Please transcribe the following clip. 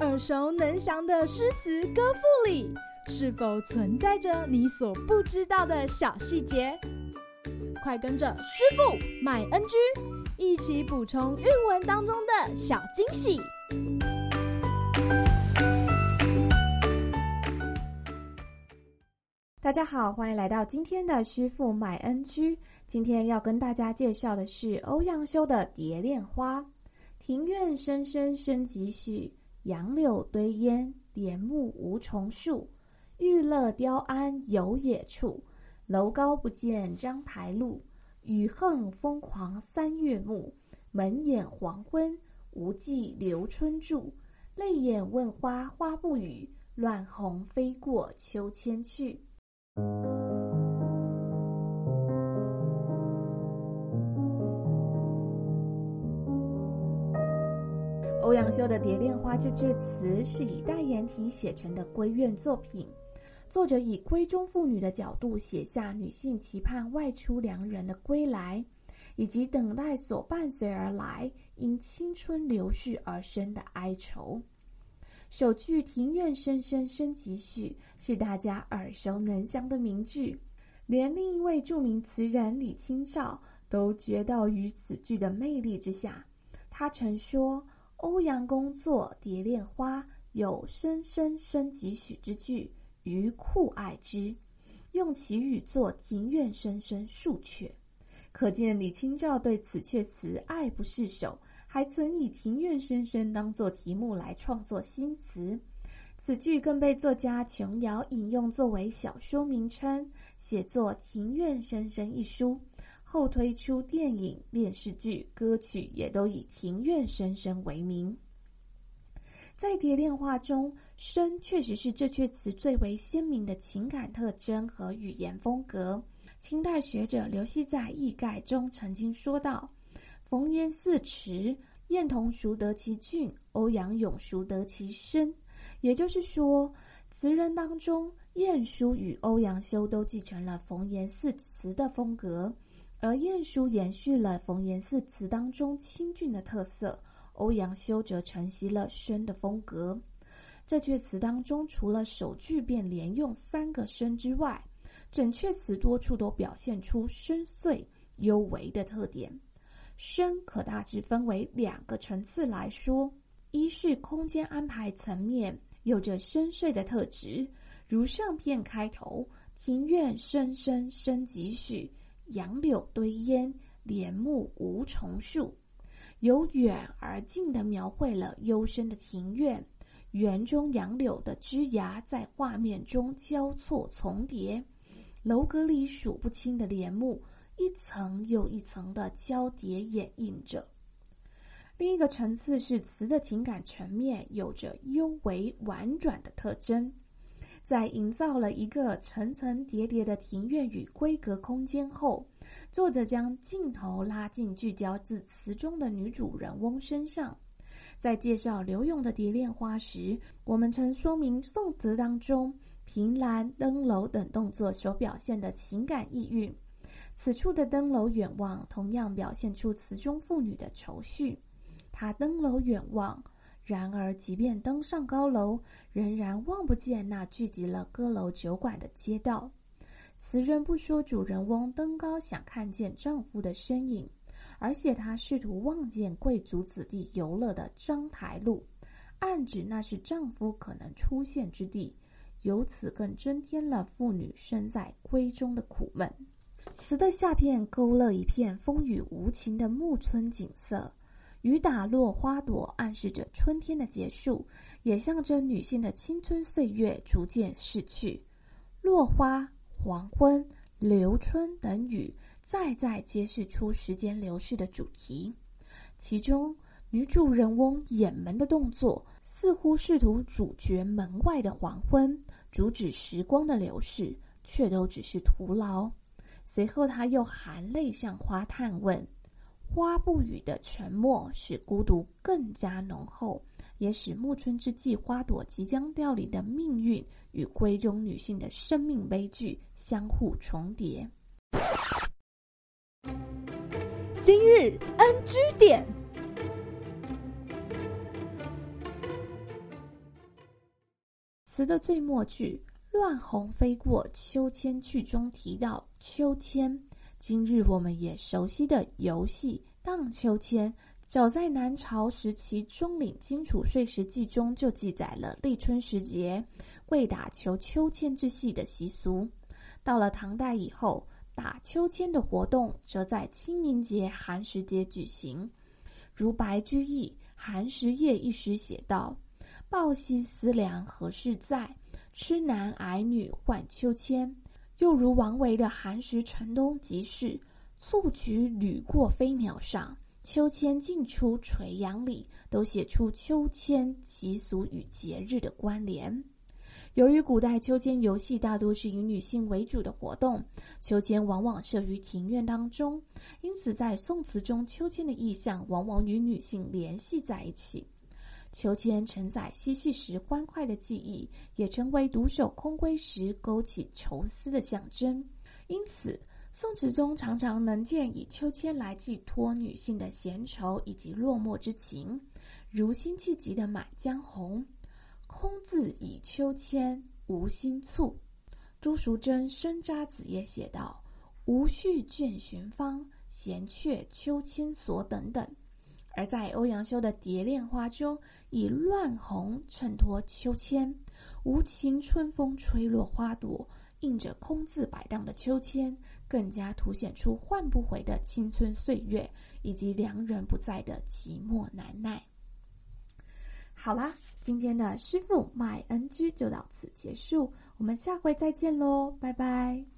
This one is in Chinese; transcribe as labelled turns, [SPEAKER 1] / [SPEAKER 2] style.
[SPEAKER 1] 耳熟能详的诗词歌赋里，是否存在着你所不知道的小细节？快跟着师傅麦恩居一起补充韵文当中的小惊喜！
[SPEAKER 2] 大家好，欢迎来到今天的师傅麦恩居。今天要跟大家介绍的是欧阳修的《蝶恋花》：庭院深深深几许，杨柳堆烟，帘幕无重数。玉勒雕鞍游野处，楼高不见章台路。雨横风狂三月暮，门掩黄昏，无计留春住。泪眼问花花不语，乱红飞过秋千去。欧阳修的《蝶恋花》这阙词是以代言体写成的闺怨作品，作者以闺中妇女的角度写下女性期盼外出良人的归来，以及等待所伴随而来因青春流逝而生的哀愁。首句“庭院深深深几许”是大家耳熟能详的名句，连另一位著名词人李清照都绝倒于此句的魅力之下。他曾说。欧阳公作《蝶恋花》，有“深深深几许”之句，余酷爱之。用其语作“庭院深深”数阙，可见李清照对此阙词爱不释手，还曾以“庭院深深”当作题目来创作新词。此句更被作家琼瑶引用作为小说名称，写作《庭院深深》一书。后推出电影、电视剧、歌曲，也都以“庭院深深”为名。在《蝶恋花》中，深确实是这阙词最为鲜明的情感特征和语言风格。清代学者刘熙载《异概》中曾经说道：“冯延巳词，燕童熟得其俊？欧阳永熟得其深？”也就是说，词人当中，晏殊与欧阳修都继承了冯延巳词的风格。而晏殊延续了冯延巳词当中清俊的特色，欧阳修则承袭了深的风格。这阙词当中，除了首句便连用三个“深”之外，整阙词多处都表现出深邃幽微的特点。深可大致分为两个层次来说：一是空间安排层面有着深邃的特质，如上片开头“庭院深深深几许”。杨柳堆烟，帘幕无重数，由远而近地描绘了幽深的庭院，园中杨柳的枝芽在画面中交错重叠，楼阁里数不清的帘幕一层又一层的交叠掩映着。另一个层次是词的情感层面，有着幽微婉转的特征。在营造了一个层层叠叠的庭院与闺阁空间后，作者将镜头拉近，聚焦至词中的女主人翁身上。在介绍柳永的《蝶恋花》时，我们曾说明宋词当中凭栏、登楼等动作所表现的情感意蕴。此处的登楼远望，同样表现出词中妇女的愁绪。她登楼远望。然而，即便登上高楼，仍然望不见那聚集了歌楼酒馆的街道。词人不说主人翁登高想看见丈夫的身影，而且她试图望见贵族子弟游乐的章台路，暗指那是丈夫可能出现之地。由此更增添了妇女身在闺中的苦闷。词的下片勾勒一片风雨无情的暮春景色。雨打落花朵，暗示着春天的结束，也象征女性的青春岁月逐渐逝去。落花、黄昏、留春等语，再再揭示出时间流逝的主题。其中，女主人翁掩门的动作，似乎试图阻绝门外的黄昏，阻止时光的流逝，却都只是徒劳。随后，她又含泪向花探问。花不语的沉默，使孤独更加浓厚，也使暮春之际花朵即将凋零的命运与闺中女性的生命悲剧相互重叠。
[SPEAKER 1] 今日 NG 点。
[SPEAKER 2] 词的最末句“乱红飞过秋千去”中提到秋千。今日我们也熟悉的游戏荡秋千，早在南朝时期《中领荆楚岁时记》中就记载了立春时节为打球秋千之戏的习俗。到了唐代以后，打秋千的活动则在清明节、寒食节举行。如白居易《寒食夜》一诗写道：“抱膝思量何事在，痴男矮女换秋千。”又如王维的《寒食陈东集市》：“蹴鞠屡过飞鸟上，秋千尽出垂杨里。”都写出秋千习俗与节日的关联。由于古代秋千游戏大多是以女性为主的活动，秋千往往设于庭院当中，因此在宋词中，秋千的意象往往与女性联系在一起。秋千承载嬉戏时欢快的记忆，也成为独守空闺时勾起愁思的象征。因此，宋词中常常能见以秋千来寄托女性的闲愁以及落寞之情，如辛弃疾的《满江红》。空自倚秋千无心蹴，朱淑珍《生查子》也写道：“无绪倦寻芳，闲却秋千索。”等等。而在欧阳修的《蝶恋花》中，以乱红衬托秋千，无情春风吹落花朵，映着空自摆荡的秋千，更加凸显出换不回的青春岁月，以及良人不在的寂寞难耐。好啦。今天的师傅麦恩居就到此结束，我们下回再见喽，拜拜。